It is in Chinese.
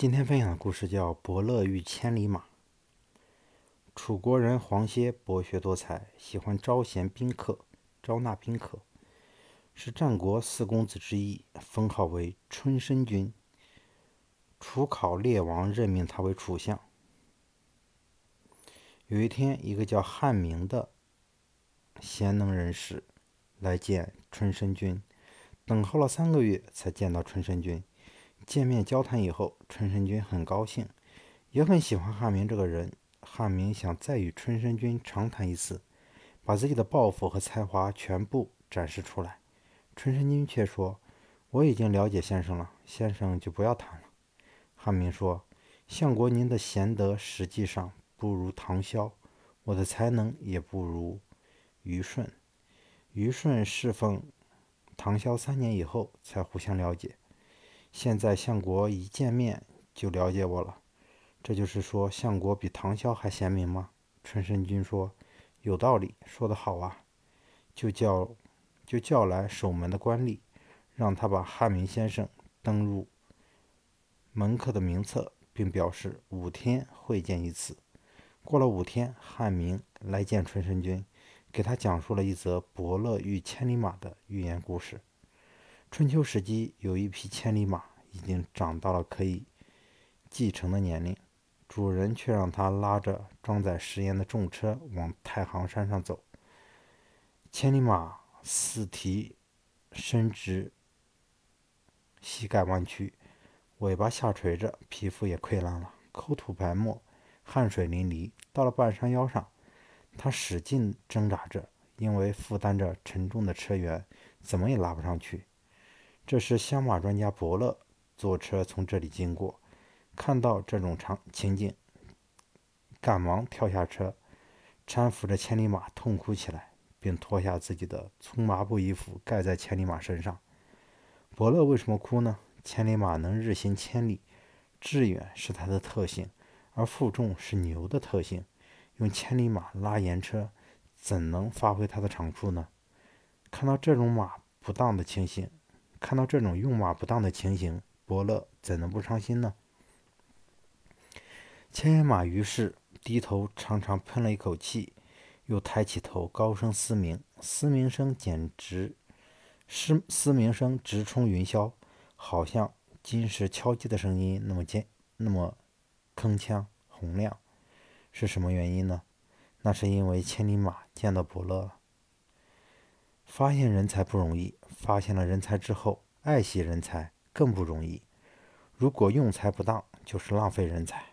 今天分享的故事叫《伯乐与千里马》。楚国人黄歇博学多才，喜欢招贤宾客、招纳宾客，是战国四公子之一，封号为春申君。楚考烈王任命他为楚相。有一天，一个叫汉明的贤能人士来见春申君，等候了三个月才见到春申君。见面交谈以后，春申君很高兴，也很喜欢汉明这个人。汉明想再与春申君长谈一次，把自己的抱负和才华全部展示出来。春申君却说：“我已经了解先生了，先生就不要谈了。”汉明说：“相国您的贤德实际上不如唐萧，我的才能也不如虞舜。虞舜侍奉唐萧三年以后才互相了解。”现在相国一见面就了解我了，这就是说相国比唐萧还贤明吗？春申君说：“有道理，说得好啊！”就叫就叫来守门的官吏，让他把汉明先生登入门客的名册，并表示五天会见一次。过了五天，汉明来见春申君，给他讲述了一则伯乐与千里马的寓言故事。春秋时期，有一匹千里马，已经长到了可以继承的年龄，主人却让它拉着装载食盐的重车往太行山上走。千里马四蹄伸直，膝盖弯曲，尾巴下垂着，皮肤也溃烂了，口吐白沫，汗水淋漓。到了半山腰上，它使劲挣扎着，因为负担着沉重的车辕，怎么也拉不上去。这时，相马专家伯乐坐车从这里经过，看到这种场情景，赶忙跳下车，搀扶着千里马痛哭起来，并脱下自己的粗麻布衣服盖在千里马身上。伯乐为什么哭呢？千里马能日行千里，志远是它的特性，而负重是牛的特性。用千里马拉盐车，怎能发挥它的长处呢？看到这种马不当的情形。看到这种用马不当的情形，伯乐怎能不伤心呢？千里马于是低头长长喷了一口气，又抬起头高声嘶鸣，嘶鸣声简直嘶嘶鸣声直冲云霄，好像金石敲击的声音那么尖，那么铿锵洪亮。是什么原因呢？那是因为千里马见到伯乐。发现人才不容易，发现了人才之后，爱惜人才更不容易。如果用才不当，就是浪费人才。